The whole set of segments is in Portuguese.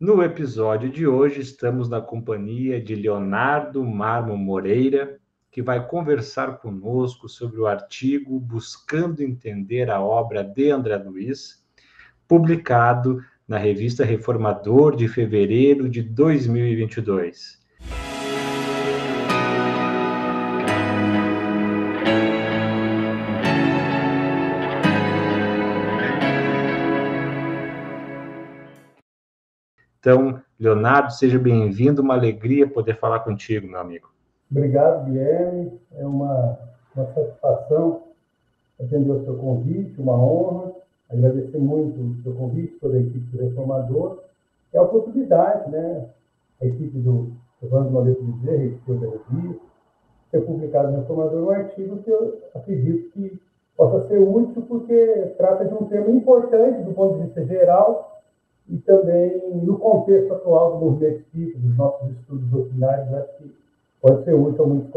No episódio de hoje, estamos na companhia de Leonardo Marmo Moreira, que vai conversar conosco sobre o artigo Buscando Entender a Obra de André Luiz, publicado na revista Reformador de fevereiro de 2022. Então, Leonardo, seja bem-vindo, uma alegria poder falar contigo, meu amigo. Obrigado, Guilherme. É uma, uma satisfação atender o seu convite, uma honra. Agradecer muito o seu convite, toda a equipe do Reformador. É a oportunidade, né? A equipe do Evandro Maurício Bezerra, equipe da revista, ter publicado no Reformador um artigo que eu acredito que possa ser útil, porque trata de um tema importante do ponto de vista geral e também no contexto atual do movimento espírita, dos nossos estudos doutrinários, acho que pode ser útil a muitos.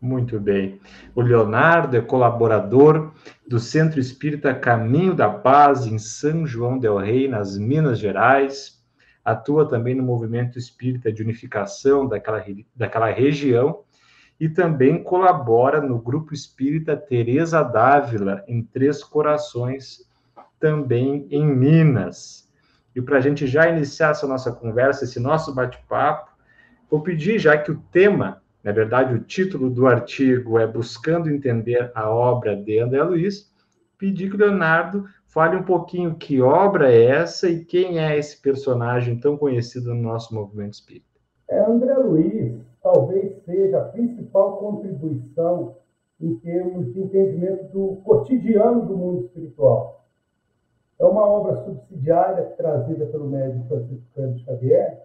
Muito bem. O Leonardo é colaborador do Centro Espírita Caminho da Paz, em São João del Rei, nas Minas Gerais. Atua também no movimento espírita de unificação daquela, daquela região e também colabora no Grupo Espírita Teresa Dávila, em Três Corações, também em Minas. E para a gente já iniciar essa nossa conversa, esse nosso bate-papo, vou pedir, já que o tema, na verdade, o título do artigo é Buscando Entender a Obra de André Luiz, pedir que o Leonardo fale um pouquinho que obra é essa e quem é esse personagem tão conhecido no nosso movimento espírita. É, André Luiz talvez seja a principal contribuição em termos de entendimento do cotidiano do mundo espiritual. É uma obra subsidiária trazida pelo médico Francisco Xavier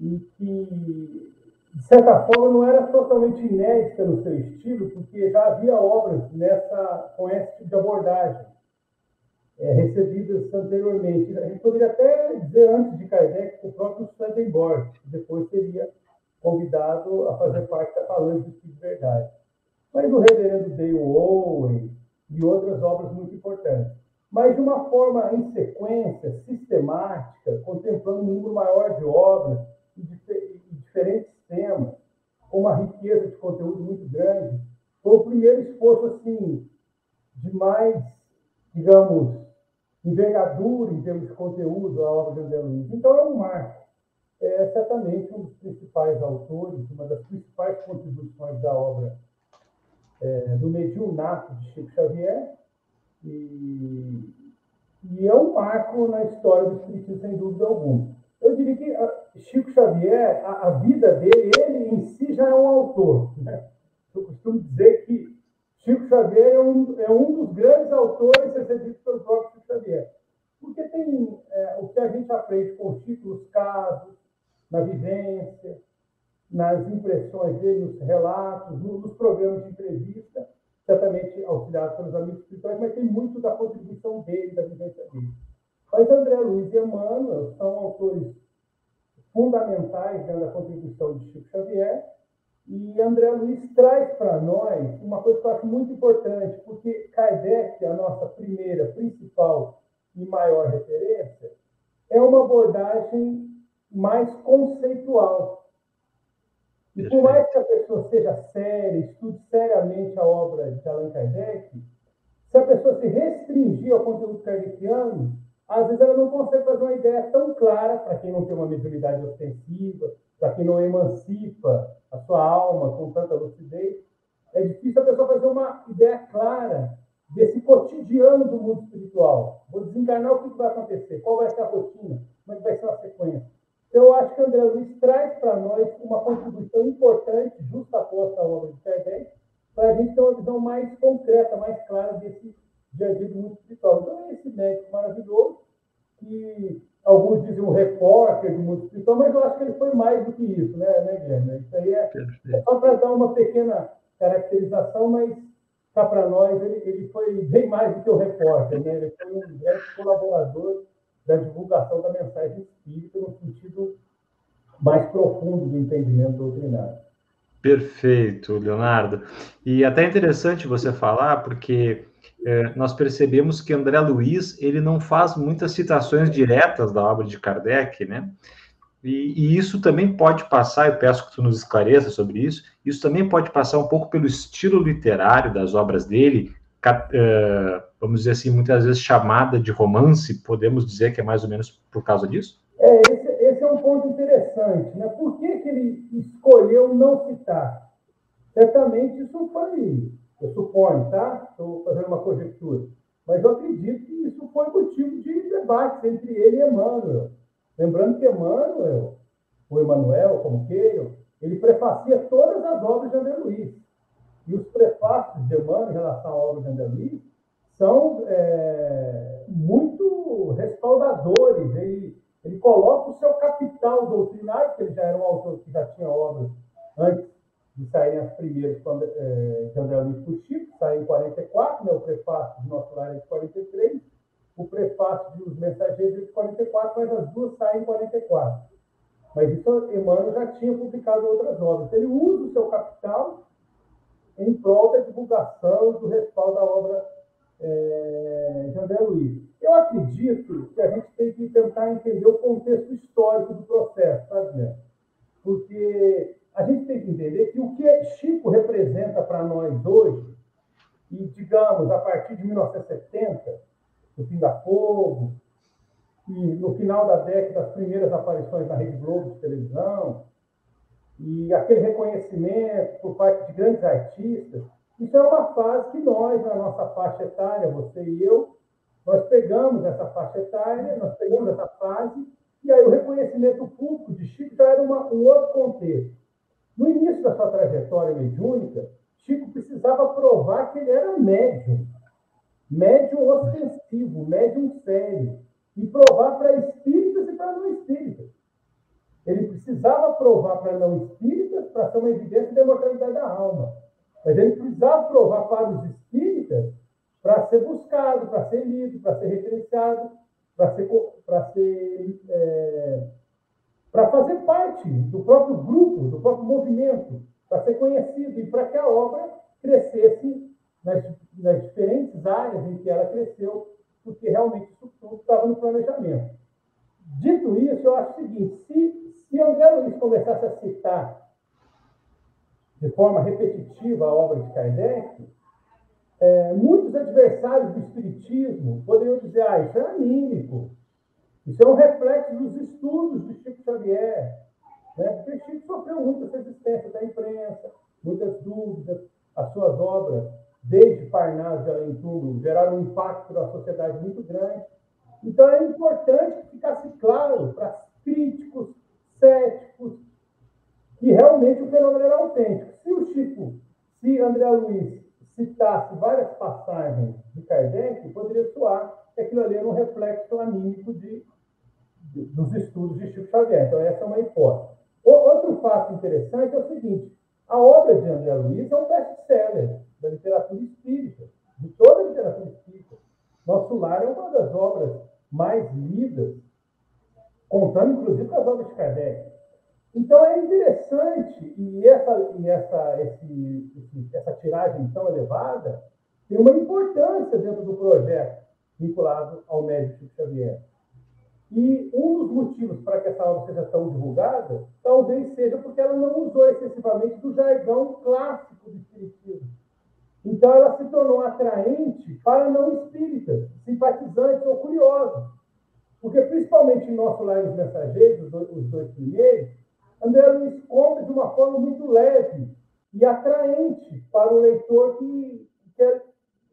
e que, de certa forma, não era totalmente inédita no seu estilo, porque já havia obras nessa, com esse tipo de abordagem, é, recebidas anteriormente. A gente poderia até dizer, antes de Kardec, o próprio Swedenborg, que depois seria convidado a fazer parte da Falange de Verdade. Mas o reverendo Dale Owen e outras obras muito importantes mas de uma forma em sequência, sistemática, contemplando um número maior de obras e, de, diferentes temas, com uma riqueza de conteúdo muito grande. Foi o primeiro esforço, assim, de mais, digamos, envergadura em termos de conteúdo a obra de André Luiz. Então, é um marco. É certamente um dos principais autores, uma das principais contribuições da obra é, do mediunato de Chico Xavier, e, e é um marco na história do Espiritismo, sem dúvida alguma. Eu diria que ah, Chico Xavier, a, a, vida dele, ele em si já é um autor. Né? Eu costumo dizer que Chico Xavier é um, é um dos grandes autores recebidos pelo próprio Chico Xavier. Porque tem é, o que a gente aprende com Chico, nos casos, na vivência, nas impressões dele, nos relatos, nos programas de entrevista, certamente auxiliado pelos amigos espirituais, mas tem muito da contribuição dele, da vivência dele. Mas André Luiz e Emmanuel são autores fundamentais dentro da contribuição de Chico Xavier, e André Luiz traz para nós uma coisa que eu acho muito importante, porque Kardec, a nossa primeira, principal e maior referência, é uma abordagem mais conceitual. E por mais que a pessoa seja séria, estude seriamente a obra de Allan Kardec, se a pessoa se restringir ao conteúdo kardeciano, às vezes ela não consegue fazer uma ideia tão clara para quem não tem uma mediunidade ostensiva, para quem não emancipa a sua alma com tanta lucidez. É difícil a pessoa fazer uma ideia clara desse cotidiano do mundo espiritual. Vou desencarnar o que vai acontecer, qual vai ser a rotina, como é que vai ser a sequência. Então, eu acho que André Luiz traz para nós uma contribuição importante, justa após a obra de Kardec, para a gente ter uma visão mais concreta, mais clara desse dia a dia do mundo espiritual. Então, é esse médico maravilhoso, que alguns dizem um repórter do mundo espiritual, mas eu acho que ele foi mais do que isso, né, né Guilherme? Isso aí é, é só para dar uma pequena caracterização, mas cá para nós, ele, ele foi bem mais do que o repórter, né? Ele foi um grande colaborador da divulgação da mensagem espírita no sentido mais profundo do entendimento doutrinário. Perfeito, Leonardo. E até interessante você falar, porque é, nós percebemos que André Luiz ele não faz muitas citações diretas da obra de Kardec, né? E, e, isso também pode passar, eu peço que tu nos esclareça sobre isso, isso também pode passar um pouco pelo estilo literário das obras dele, vamos dizer assim, muitas vezes chamada de romance, podemos dizer que é mais ou menos por causa disso? É, esse, esse é um ponto interessante, né? Por que, que ele escolheu não citar? Certamente isso foi, eu suponho, tá? Estou fazendo uma conjectura, mas eu acredito que isso foi motivo de debate entre ele e Emmanuel Lembrando que Emmanuel, o Emanuel, como queiram, ele prefacia todas as obras de André Luiz. E os prefácios de Emmanuel em relação à obra de André Luiz são é, muito respaldadores. Ele, ele coloca o seu capital doutrinário, porque ele já era um autor que já tinha obras antes de saírem as primeiras quando, é, de André Luiz por Chico, saiu em 44, né, o prefácio de Nosso Lar é de 43, o prefácio dos Mensageiros é de 44, mas as duas saem em 44. Mas isso Emmanuel já tinha publicado outras obras. Ele usa o seu capital em prol da divulgação do respaldo da obra é, André Luiz. Eu acredito que a gente tem que tentar entender o contexto histórico do processo, sabe, né? Porque a gente tem que entender que o que Chico representa para nós hoje, e digamos, a partir de 1970, do Pinga Fogo, e no final da década, as primeiras aparições na Rede Globo de televisão, e aquele reconhecimento por parte de grandes artistas, isso é uma fase que nós, na nossa faixa etária, você e eu, nós pegamos essa faixa etária, nós pegamos essa fase, e aí o reconhecimento público de Chico já era uma, um outro contexto. No início da sua trajetória mediúnica, Chico precisava provar que ele era médium médium ostensivo, médium sério, e provar para espíritas e para não espíritas. Ele precisava provar para não espíritas para ser uma evidência da imortalidade da alma. Mas ele precisava provar para os espíritas para ser buscado, para ser lido, para ser referenciado, para ser, para ser é, fazer parte do próprio grupo, do próprio movimento, para ser conhecido e para que a obra crescesse nas, nas diferentes áreas em que ela cresceu, porque realmente isso tudo estava no planejamento. Dito isso, eu acho o seguinte: se, se André Luiz começasse a citar de forma repetitiva a obra de Kardec, é, muitos adversários do Espiritismo poderiam dizer: ah, isso é anímico, isso é um reflexo dos estudos de Chico Xavier. Né? Porque Chico sofreu muitas resistências da imprensa, muitas dúvidas, as suas obras desde Parnaso de tudo, geraram um impacto na sociedade muito grande. Então, é importante que ficasse claro para críticos, céticos, que realmente o fenômeno era autêntico. Se o Chico, se André Luiz citasse várias passagens de Kardec, poderia soar que aquilo ali era um reflexo anímico de, de, dos estudos de Chico Xavier. Então, essa é uma hipótese. O, outro fato interessante é o seguinte: a obra de André Luiz é um best-seller da literatura espírita, de toda a literatura espírita. Nosso Lar é uma das obras mais lidas, contando inclusive com as obras de Kardec. Então é interessante, e essa, e essa, esse, esse, essa tiragem tão elevada tem uma importância dentro do projeto vinculado ao médico Xavier. E um dos motivos para que essa obra seja tão divulgada talvez seja porque ela não usou excessivamente do jargão clássico do Espiritismo. Então ela se tornou atraente para não espíritas, simpatizantes ou curiosos. Porque, principalmente em nosso lar dos mensageiros, os dois, os dois primeiros, André Luiz conta de uma forma muito leve e atraente para o leitor que, que, é,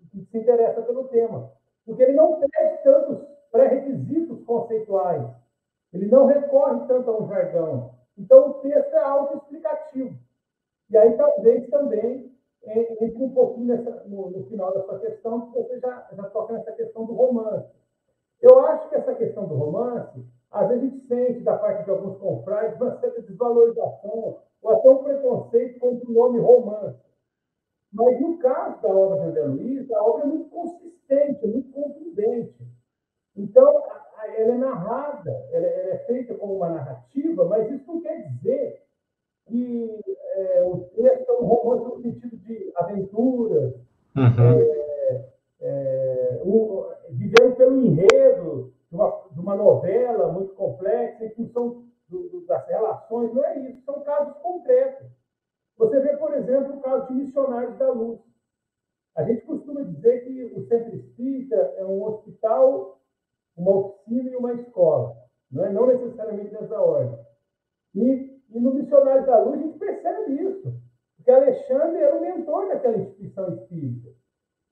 que se interessa pelo tema. Porque ele não pede tantos pré-requisitos conceituais, ele não recorre tanto a um jargão. Então, o texto é autoexplicativo. E aí, talvez também entre um pouquinho nessa, no, no, final da sua questão, porque você já, já toca nessa questão do romance. Eu acho que essa questão do romance, às vezes a gente sente da parte de alguns confrades uma certa desvalorização ou até um preconceito contra o nome romance. Mas no caso da obra de André Luiz, a obra é muito consistente, muito contundente. Então, ela é narrada, ela é feita como uma narrativa, mas isso não quer dizer que é, o texto é um romance no sentido de aventuras, uhum. é, uma, novela muito complexa, em função do, do, das relações, não é isso, são casos concretos. Você vê, por exemplo, o caso de Missionários da Luz. A gente costuma dizer que o Centro Espírita é um hospital, uma oficina e uma escola, não, é? não necessariamente nessa ordem. E, e no Missionários da Luz a gente percebe isso, porque Alexandre era o mentor daquela instituição espírita.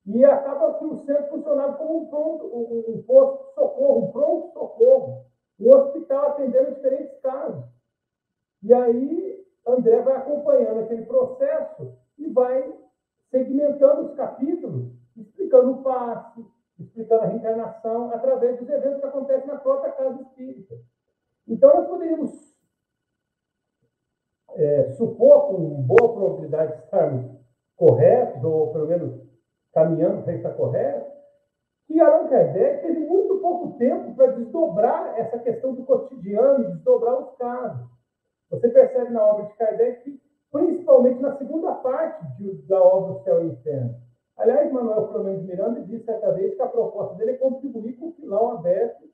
E acaba que o centro funcionava como um, pronto, um, um posto de socorro, um pronto-socorro, um hospital atendendo diferentes casos. E aí André vai acompanhando aquele processo e vai segmentando os capítulos, explicando o passe, explicando a reencarnação, através dos eventos que acontecem na própria casa espírita. Então, nós poderíamos é, supor, com boa probabilidade de estarmos corretos, ou pelo menos caminhando para estar correto, que Allan Kardec teve muito pouco tempo para desdobrar essa questão do cotidiano e desdobrar os casos. Você percebe na obra de Kardec principalmente na segunda parte de, da obra O Céu e o Inferno. Aliás, Manuel Flamengo de Miranda disse certa vez que a proposta dele é contribuir com o filão aberto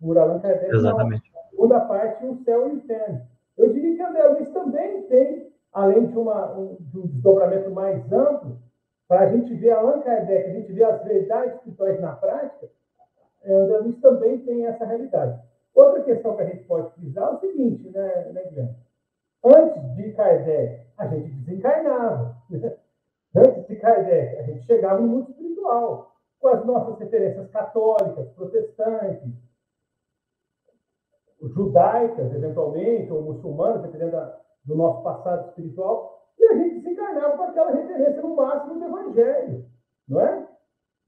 por Allan Kardec Exatamente. na segunda parte, O Céu e o Inferno. Eu diria que André Luiz também tem, além de, uma, um, de um desdobramento mais amplo, para a gente ver Allan Kardec, a gente ver as verdades espirituais na prática, é, André Luiz também tem essa realidade. Outra questão que a gente pode frisar é o seguinte, né, né Guilherme? Antes de Kardec, a gente desencarnava. Né? Antes de Kardec, a gente chegava no mundo espiritual, com as nossas referências católicas, protestantes, judaicas, eventualmente, ou muçulmanas, dependendo do nosso passado espiritual, e a gente se enganava com aquela referência no máximo do Evangelho, não é?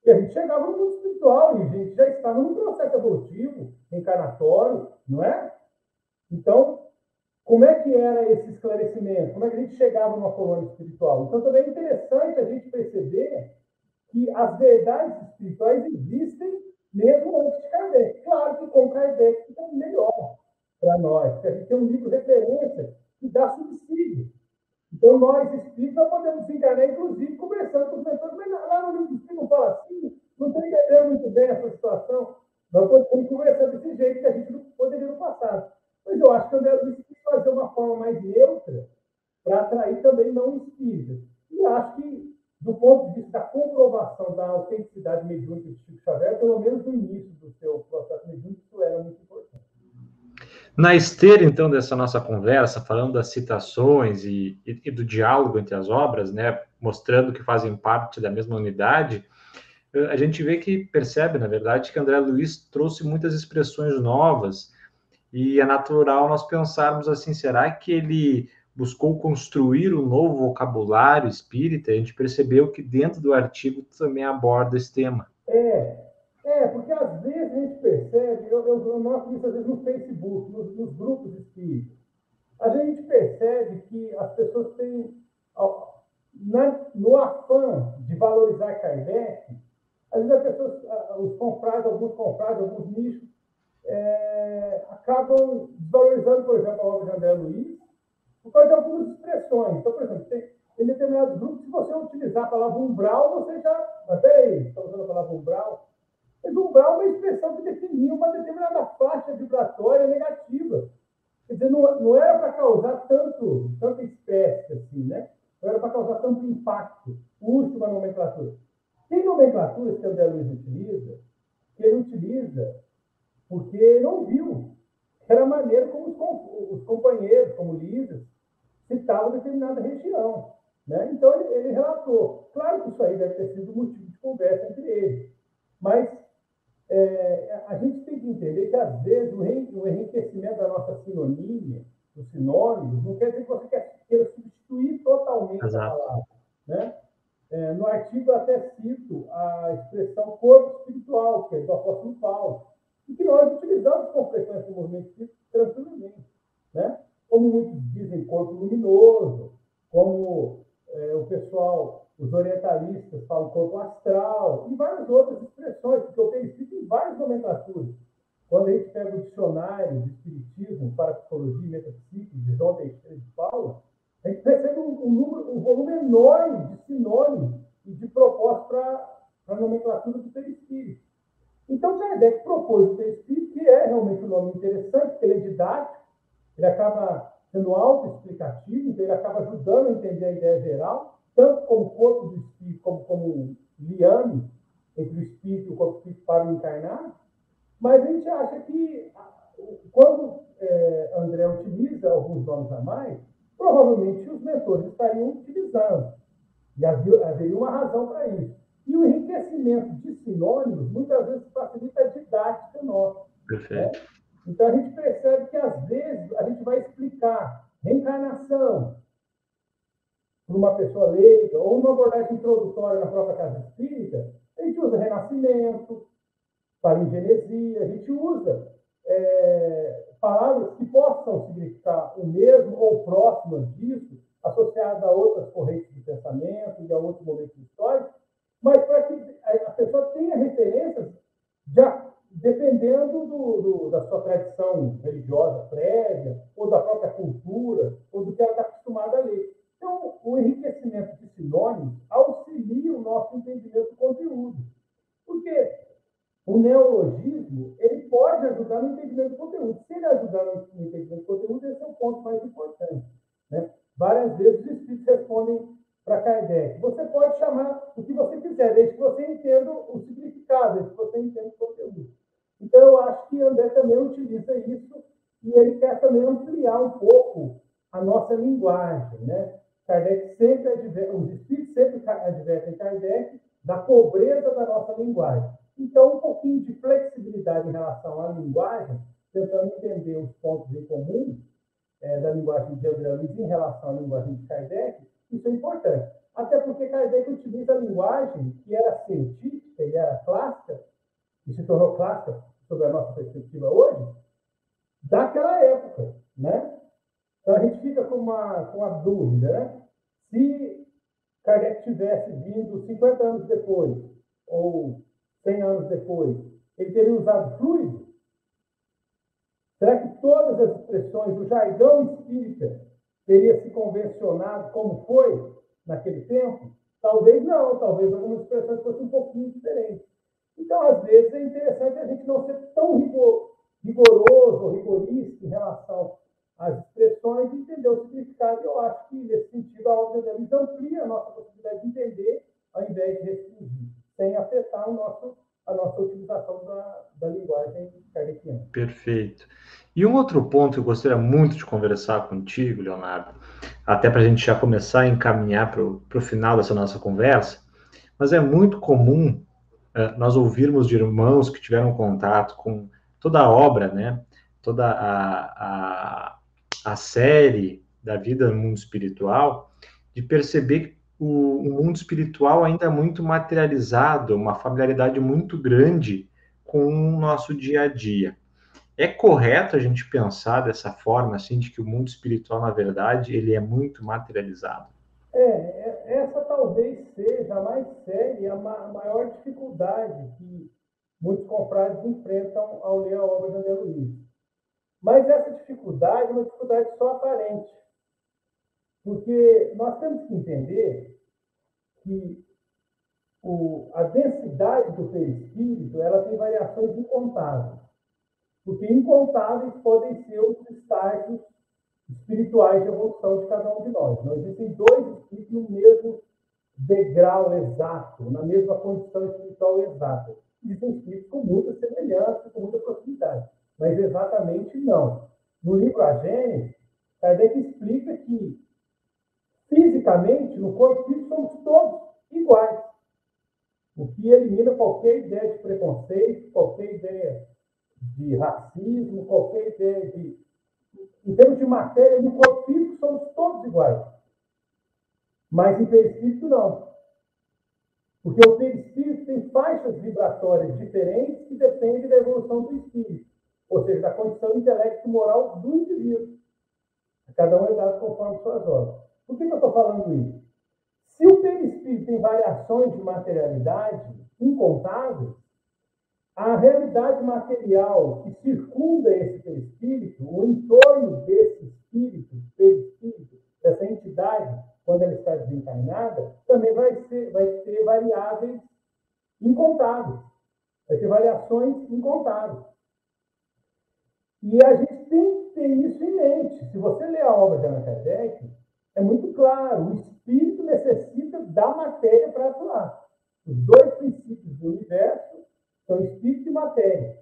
E a gente chegava no mundo espiritual e a gente já estava num processo evolutivo, encarnatório, não é? Então, como é que era esse esclarecimento? Como é que a gente chegava numa colônia espiritual? Então, também é interessante a gente perceber que as verdades espirituais existem mesmo antes de Kardec. Claro que com Kardec fica melhor para nós, porque a gente tem um livro de referência que dá subsídio então, nós espíritas podemos encarnar, inclusive, conversando com os mentores, mas lá no livro espírito não fala assim, não estou entendendo muito bem essa situação. Nós podemos conversar desse jeito que a gente não poderia no passado. Mas eu acho que o André Luiz quis fazer uma forma mais neutra para atrair também não espíritas. E acho que, do ponto de vista da comprovação da autenticidade mediúnica de Chico Xavier, pelo menos no início do seu processo mediúnico, isso era muito importante. Na esteira, então, dessa nossa conversa, falando das citações e, e, e, do diálogo entre as obras, né, mostrando que fazem parte da mesma unidade, a gente vê que percebe, na verdade, que André Luiz trouxe muitas expressões novas e é natural nós pensarmos assim, será que ele buscou construir um novo vocabulário espírita? A gente percebeu que dentro do artigo também aborda esse tema. É, é, porque às vezes a gente percebe, eu, eu, eu noto isso às vezes no Facebook, nos, nos grupos espíritas, a gente percebe que as pessoas têm, na, no afã de valorizar Kardec, às vezes as pessoas, os comprados, alguns comprados, alguns nichos, é, acabam desvalorizando, por exemplo, a obra de André Luiz, por causa de algumas expressões. Então, por exemplo, tem, em determinados grupos, se você utilizar a palavra umbral, você já. Mas peraí, está usando a palavra umbral? Umbral é uma expressão que definia uma determinada faixa vibratória negativa. Quer dizer, não, não era para causar tanto, tanta espécie assim, né? Não era para causar tanto impacto. Uma nomenclatura. Tem nomenclaturas que o André Luiz utiliza, que ele utiliza porque ele ouviu. Era a maneira como os, os companheiros, como líderes, citavam determinada região. Né? Então, ele, ele relatou. Claro que isso aí deve ter sido motivo de conversa entre eles. Mas é, a gente tem que entender que, às vezes, o enriquecimento da nossa sinonímia, dos sinônimos, não quer dizer que você queira substituir totalmente Exato. a palavra. Né? É, no artigo, eu até cito a expressão corpo espiritual, que é do apóstolo Paulo, e que nós utilizamos com frequência no movimento espírita tranquilamente. Né? Como muitos dizem, corpo luminoso, como é, o pessoal os orientalistas falam corpo astral, e várias outras expressões, porque o perispírito tem várias nomenclaturas. Quando a gente pega o dicionário de Espiritismo, Parapsicologia e Metafísica, de João Teixeira de Paula, a gente percebe um, um, número, um volume enorme de sinônimos e de propostas para a nomenclatura do perispírito. Então, Kardec propôs o perispírito, que é realmente um nome interessante, porque ele é didático, ele acaba sendo autoexplicativo, então ele acaba ajudando a entender a ideia geral, tanto como corpo do espírito, como como liame entre o espírito e o corpo físico para o encarnar. Mas a gente acha que, quando é, André utiliza alguns nomes a mais, provavelmente os mentores estariam utilizando. E havia, haveria uma razão para isso. E o enriquecimento de sinônimos muitas vezes facilita a didática nossa. Perfeito. Né? Então a gente percebe que às vezes a gente vai explicar reencarnação para uma pessoa leiga, ou uma abordagem introdutória na própria casa espírita, a gente usa renascimento, palingenesia, a gente usa é, palavras que possam significar o mesmo ou próximas disso, associadas a outras correntes de pensamento e a outros momentos históricos, mas para que a pessoa tenha referências já dependendo do, do, da sua tradição religiosa prévia, ou da própria cultura, ou do que ela está acostumada a ler. Então, o enriquecimento de sinônimos auxilia o nosso entendimento do conteúdo. Porque o neologismo ele pode ajudar no entendimento do conteúdo. Se ele ajudar no entendimento do conteúdo, esse é o ponto mais importante. Né? Várias vezes os espíritos respondem para Kardec. Você pode chamar o que você quiser, desde que você entenda o significado, desde que você entenda o conteúdo. Então, eu acho que André também utiliza isso e ele quer também ampliar um pouco a nossa linguagem. Né? Kardec sempre adverte, os espíritos sempre advertem Kardec da pobreza da nossa linguagem. Então, um pouquinho de flexibilidade em relação à linguagem, tentando entender os pontos em comum é, da linguagem de Luiz em relação à linguagem de Kardec, isso é importante. Até porque Kardec utiliza a linguagem que era científica e era clássica, e se tornou clássica sobre a nossa perspectiva hoje, daquela época, né? Então a gente fica com uma, com uma dúvida, né? Se Kardec tivesse vindo 50 anos depois, ou 100 anos depois, ele teria usado fluido? Será que todas as expressões do jargão espírita teria se convencionado como foi naquele tempo? Talvez não, talvez algumas expressões fossem um pouquinho diferentes. Então, às vezes, é interessante a gente não ser tão rigoroso ou rigorista em relação às expressões e entender o significado. Eu acho que, nesse sentido, a obra de Deus amplia a nossa possibilidade de entender, ao invés de restringir, sem afetar o nosso, a nossa utilização da, da linguagem kardeciana. Perfeito. E um outro ponto que eu gostaria muito de conversar contigo, Leonardo, até para a gente já começar a encaminhar para o final dessa nossa conversa, mas é muito comum uh, nós ouvirmos de irmãos que tiveram contato com toda a obra, né, toda a, a, a série da vida no mundo espiritual, de perceber o, o mundo espiritual ainda é muito materializado, uma familiaridade muito grande com o nosso dia a dia. É correto a gente pensar dessa forma, assim, de que o mundo espiritual, na verdade, ele é muito materializado? É, é essa talvez seja a mais séria a maior dificuldade que muitos confrades enfrentam ao ler a obra de André Luiz. Mas essa dificuldade é uma dificuldade só aparente. Porque nós temos que entender que o, a densidade do perispírito ela tem variações incontáveis. Porque incontáveis podem ser os estágios espirituais de evolução de cada um de nós. Não existem dois espíritos no mesmo degrau exato, na mesma condição espiritual exata. Existem espíritos com muita semelhança, com muita proximidade, mas exatamente não. No livro A Gênesis, Kardec explica que fisicamente, no corpo físico, somos todos iguais. O que elimina qualquer ideia de preconceito, qualquer ideia de racismo, qualquer ideia de. Em termos de matéria, no corpo físico somos todos iguais. Mas em perispírito, não. Porque o perispírito tem faixas vibratórias diferentes que dependem da evolução do espírito, ou seja, da condição intelecto-moral do indivíduo. Cada um é dado conforme suas obras. Por que, que eu estou falando isso? Se o perispírito tem variações de materialidade incontáveis, a realidade material que circunda esse perispírito, o entorno desse espírito, perispírito, dessa entidade, quando ela está desencarnada, também vai, ser, vai ter variáveis incontáveis. Vai ter variações incontáveis. E a gente tem que ter isso em mente. Se você ler a obra de Allan Kardec, é muito claro, o espírito necessita da matéria para atuar. Os dois princípios do universo são espírito e matéria.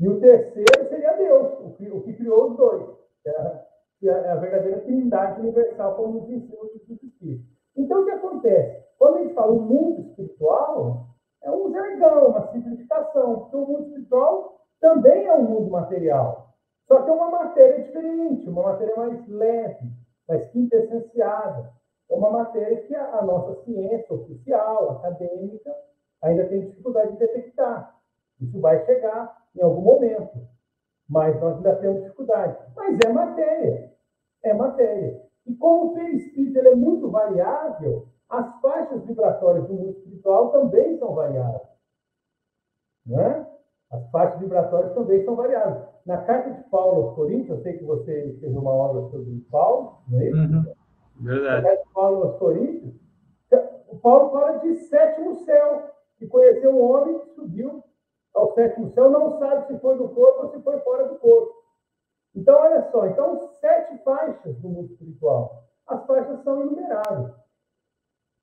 E o terceiro seria Deus, o que, o que criou os dois. Que é, que é a verdadeira trindade universal, como nos ensina o Espírito. Então, o que acontece? Quando a gente fala o mundo espiritual, é um jargão, uma simplificação. Porque o mundo espiritual também é um mundo material. Só que é uma matéria diferente, uma matéria mais leve, mais quintessenciada. É uma matéria que a, nossa ciência oficial, acadêmica, ainda tem dificuldade de detectar. Isso vai chegar em algum momento, mas nós ainda temos dificuldade. Mas é matéria, é matéria. E como o perispírito é muito variável, as faixas vibratórias do mundo espiritual também são variáveis. Né? As faixas vibratórias também são variáveis. Na carta de Paulo aos Coríntios, eu sei que você fez uma obra sobre Paulo, não é isso? Uhum. Verdade. Na carta de Paulo aos Coríntios, o Paulo fala de sétimo céu, que conheceu um homem que subiu ao sétimo céu, não sabe se foi do corpo ou se foi fora do corpo. Então, olha só, então sete faixas do mundo espiritual. As faixas são enumeráveis.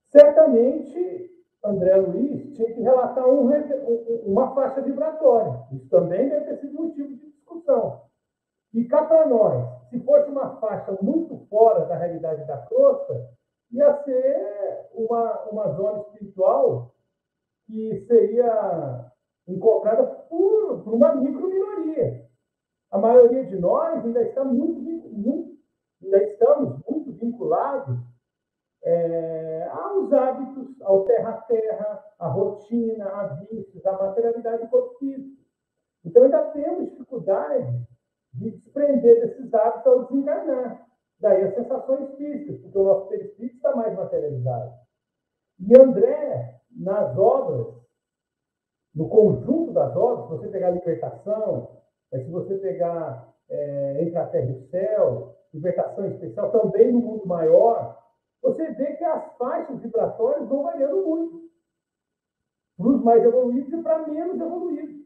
Certamente, André Luiz tinha que relatar um, uma faixa vibratória. Isso também deve ter sido motivo de discussão. E cá para nós, se fosse uma faixa muito fora da realidade da crosta, ia ser uma, uma zona espiritual que seria encontrada por, por uma micro-minoria. A maioria de nós ainda está muito, muito ainda estamos muito vinculados é, aos hábitos, ao terra-terra, à rotina, a vícios, à materialidade do corpo físico. Então, ainda temos dificuldade de desprender desses hábitos ao desencarnar. Daí as sensações físicas, porque o nosso perispírito está mais materializado. E André, nas obras, no conjunto das obras, se você pegar libertação, se você pegar é, Entre a Terra e o Céu, libertação especial, também no mundo maior, você vê que as faixas vibratórias vão variando muito. Para os mais evoluídos e para menos evoluídos.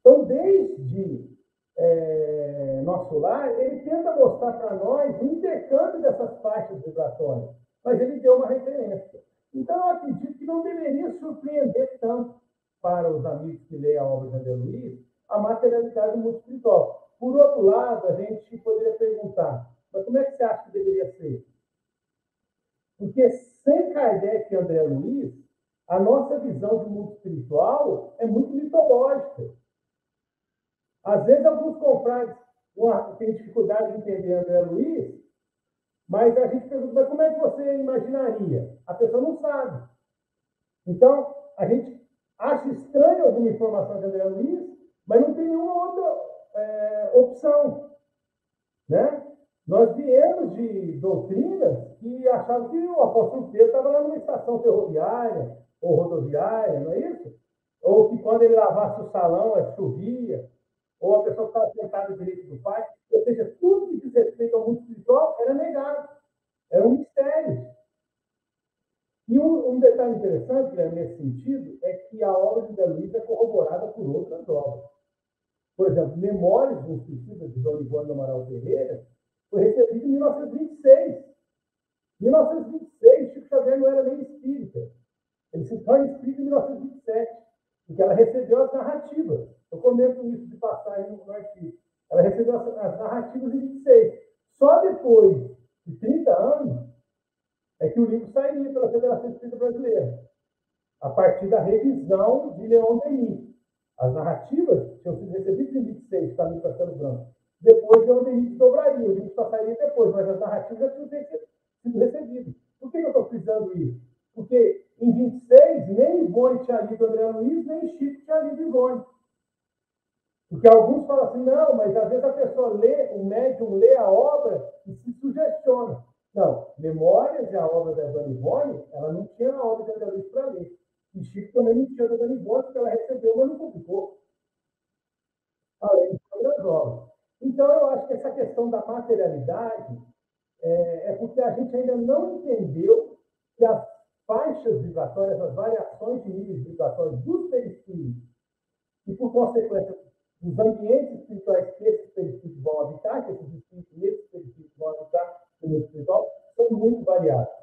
Então, desde é, nosso lar, ele tenta mostrar para nós o intercâmbio dessas faixas vibratórias, mas ele deu uma referência. Então, eu acredito que não deveria surpreender tanto para os amigos que leem a obra de André Luiz a materialidade do mundo espiritual. Por outro lado, a gente poderia perguntar, mas como é que você acha que deveria ser? Porque sem Kardec e André Luiz, a nossa visão de mundo espiritual é muito mitológica. Às vezes, alguns comprados têm dificuldade de entender André Luiz, mas a gente pergunta, mas como é que você imaginaria? A pessoa não sabe. Então, a gente acha estranho alguma informação de André Luiz, mas não tem nenhuma outra é, opção. Né? Nós viemos de doutrinas que achavam que o apóstolo Pedro estava lá numa estação ferroviária ou rodoviária, não é isso? Ou que quando ele lavasse o salão, é chovia, ou a pessoa estava sentada direito do pai. Ou seja, tudo que diz respeito ao mundo espiritual era negado. Era um mistério. E um, um detalhe interessante né, nesse sentido é que a obra de Luiz é corroborada por outras obras. Por exemplo, Memórias do Suicida de Dom Ivone Amaral Ferreira foi recebido em 1926. Em 1926, Chico Xavier não era nem espírita. Ele se torna espírita em 1927, porque ela recebeu as narrativas. Eu comento isso de passagem no artigo. Ela recebeu as, as narrativas em 26. Só depois de 30 anos é que o livro sairia pela Federação Espírita Brasileira, a partir da revisão de Leon Denis. As narrativas tinham sido recebidas em 26, Caminho Castelo Branco. Depois, Leon Denis dobraria, livro só sairia depois, mas as narrativas já tinham sido recebidas. Por que eu estou frisando isso? Porque em 26, nem Ivone tinha lido André Luiz, nem Chico tinha lido Ivone. Porque alguns falam assim, não, mas às vezes a pessoa lê, o médium lê a obra e se sugestiona. Não, Memórias e a obra da Dona Ivone, ela não tinha a obra de André Luiz para ler. E Chico também não tinha da Dona Ivone, porque ela recebeu, mas não publicou. Além de outras obras. Então, eu acho que essa questão da materialidade é, é porque a gente ainda não entendeu que as faixas vibratórias, as variações de níveis vibratórios dos perispíritos e, por consequência, dos ambientes espirituais que esses perispíritos vão habitar, que esses espíritos esses perispíritos vão habitar no mundo espiritual, são muito variados.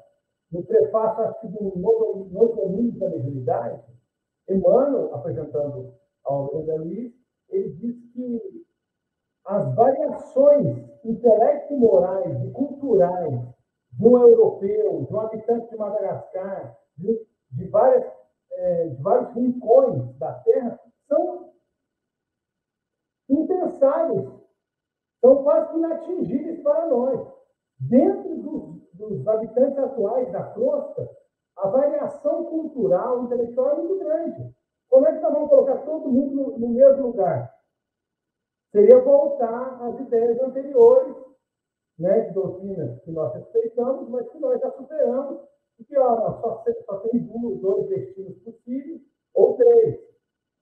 No prefácio, acho que do Nos Domínios da Mediunidade, Emmanuel, apresentando a obra de Luiz, ele diz que as variações intelecto-morais e culturais de um europeu, de um habitante de Madagascar, de, de, várias, é, de vários rincões da Terra, são impensáveis, são quase inatingíveis para nós. Dentro dos, dos habitantes atuais da crosta, a variação cultural, intelectual é muito grande. Como é que nós vamos colocar todo mundo no, no mesmo lugar? Seria voltar às ideias anteriores, né, de doutrinas que nós respeitamos, mas que nós já superamos, e que ó, só, só tem dois destinos possíveis, ou três.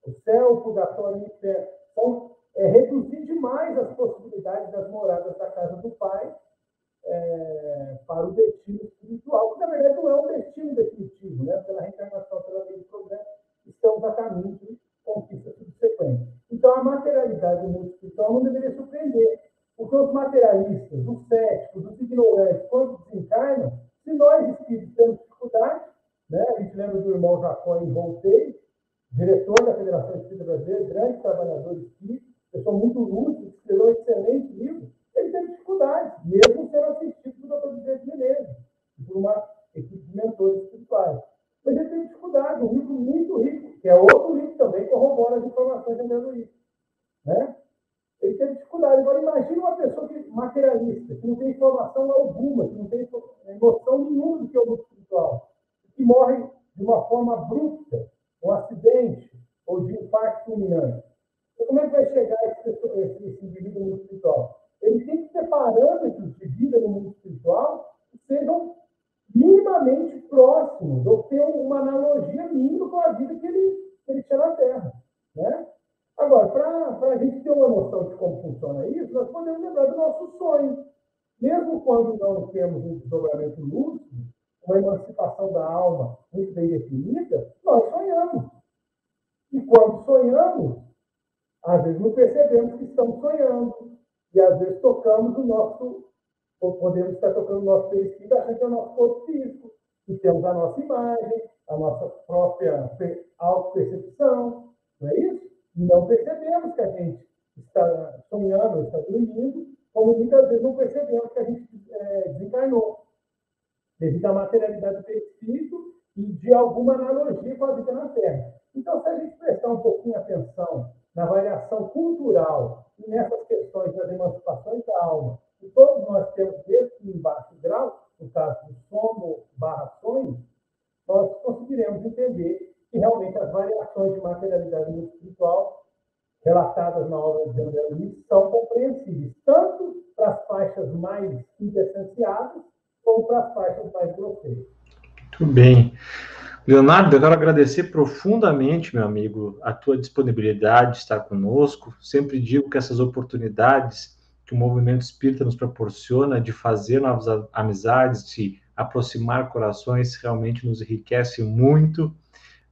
O céu, o purgatório e o inferno. Então, é reduzir demais as possibilidades das moradas da casa do Pai é, para o destino espiritual, que na verdade não é um destino definitivo, né? pela reencarnação, pela lei do progresso, estamos a caminho de conquista subsequente. Então, a materialidade do mundo espiritual não deveria surpreender, porque os materialistas, os céticos, os ignorantes, quando desencarnam, se nós espíritos temos dificuldade, né? a gente lembra do irmão Jacó em Voltei, diretor da Federação Espírita Brasileira, grande trabalhador espírita, pessoa muito lúcida, escreveu um excelente livro, ele teve dificuldades, mesmo sendo assistido por Dr. Vicente Menezes, por uma equipe de mentores espirituais. Mas ele teve dificuldade, um livro muito rico, que é outro livro também corrobora as informações de André Luiz. Né? Ele teve dificuldade. Agora, imagine uma pessoa que, materialista, que não tem informação alguma, que não tem noção nenhuma do que é o mundo espiritual, que morre de uma forma abrupta, um acidente ou de infarto fulminante. Então, como é que vai chegar esse, esse, esse indivíduo no mundo espiritual? Ele tem que ter parâmetros de vida no mundo espiritual que sejam minimamente próximos, ou ter uma analogia mínima com a vida que ele, que ele tinha na Terra. Né? Agora, para a gente ter uma noção de como funciona isso, nós podemos lembrar do nosso sonho. Mesmo quando não temos um desdobramento lúcido, uma emancipação da alma muito bem definida, nós sonhamos. E quando sonhamos, às vezes não percebemos que estamos sonhando. E às vezes tocamos o nosso, podemos estar tocando o nosso perispírito é o nosso corpo físico. E temos a nossa imagem, a nossa própria auto-percepção, não é isso? E não percebemos que a gente está sonhando, está dormindo, como muitas vezes não percebemos que a gente é, desencarnou, devido à materialidade do perispírito e de alguma analogia com a vida na Terra. Então, se a gente prestar um pouquinho atenção na variação cultural e nessas questões das emancipações da alma, que todos nós temos desde em baixo grau, no caso do sono barra sonho, nós conseguiremos entender que realmente as variações de materialidade espiritual relatadas na obra de André Luiz são compreensíveis, tanto para as faixas mais intessenciadas, como para as faixas mais grosseiras. Muito bem. Leonardo, eu quero agradecer profundamente, meu amigo, a tua disponibilidade de estar conosco. Sempre digo que essas oportunidades que o movimento espírita nos proporciona de fazer novas amizades, de aproximar corações, realmente nos enriquece muito.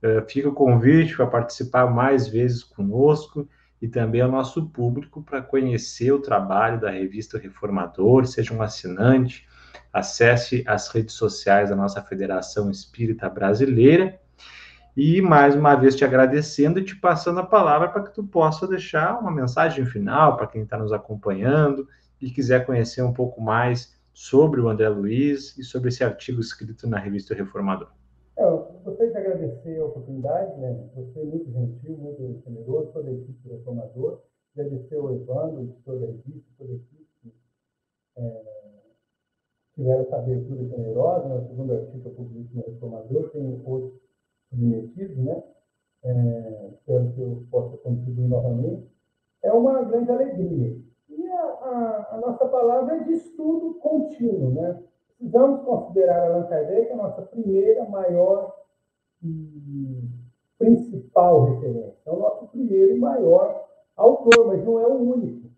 Uh, fica o convite para participar mais vezes conosco e também ao nosso público para conhecer o trabalho da revista Reformador, seja um assinante, acesse as redes sociais da nossa Federação Espírita Brasileira. E mais uma vez te agradecendo e te passando a palavra para que tu possa deixar uma mensagem final para quem está nos acompanhando e quiser conhecer um pouco mais sobre o André Luiz e sobre esse artigo escrito na revista Reformador. É, eu gostaria de agradecer a oportunidade, né? Você é muito gentil, muito generoso, toda a equipe do Reformador. Agradecer ao Evandro, editor da revista, toda a equipe. É tiveram essa abertura generosa, no né? segundo artigo eu publico no Reformador, tem outros submetidos, né? É, espero que eu possa contribuir novamente. É uma grande alegria. E a, a, a nossa palavra é de estudo contínuo, né? Precisamos considerar Allan Kardec a nossa primeira, maior e principal referência. É o nosso primeiro e maior autor, mas não é o único.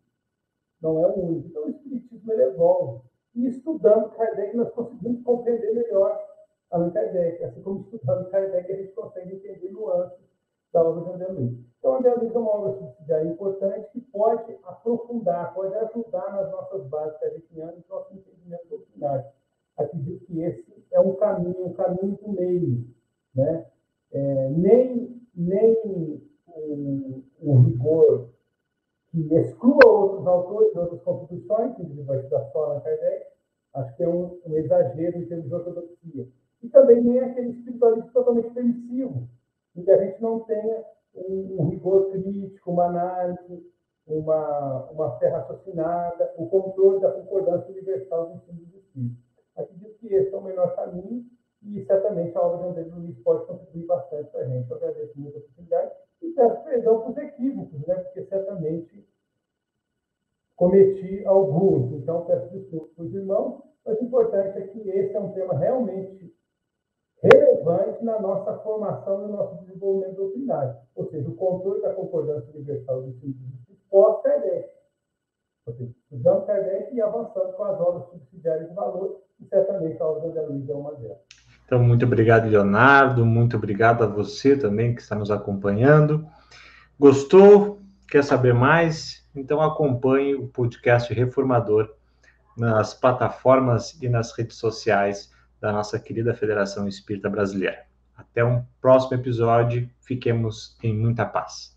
Não é o único. Então, o Espiritismo ele evolve. E estudando Kardec, nós conseguimos compreender melhor Allan Kardec. Assim como estudando Kardec, a gente consegue entender nuances da obra de André Luiz. Então, André Luiz é uma obra subsidiária importante que pode aprofundar, pode ajudar nas nossas bases kardecianas e nosso entendimento doutrinário. Acredito que esse é um caminho, um caminho do meio. Né? É, nem nem um rigor que exclua outros autores, outras contribuições, estudar só na Kardec, acho que é um, um, exagero em termos de ortodoxia. E também nem aquele espiritualismo totalmente permissivo, em que a gente não tenha um, um rigor crítico, uma análise, uma, uma fé raciocinada, o controle da concordância universal dos ensinos dos espíritos. Acredito que esse é o melhor caminho e certamente a obra de André Luiz pode contribuir bastante para a gente. Eu agradeço muito a oportunidade e peço perdão por os equívocos, né? porque certamente cometi alguns. Então, peço desculpas para os irmãos, mas o importante é que esse é um tema realmente relevante na nossa formação no nosso desenvolvimento doutrinário. Ou seja, o controle da concordância universal dos cientistas pós-Kardec. Ou seja, estudando Kardec e avançando com as obras subsidiárias de valor, e certamente a obra André Luiz é uma delas. Então, muito obrigado, Leonardo. Muito obrigado a você também que está nos acompanhando. Gostou? Quer saber mais? Então, acompanhe o podcast Reformador nas plataformas e nas redes sociais da nossa querida Federação Espírita Brasileira. Até um próximo episódio. Fiquemos em muita paz.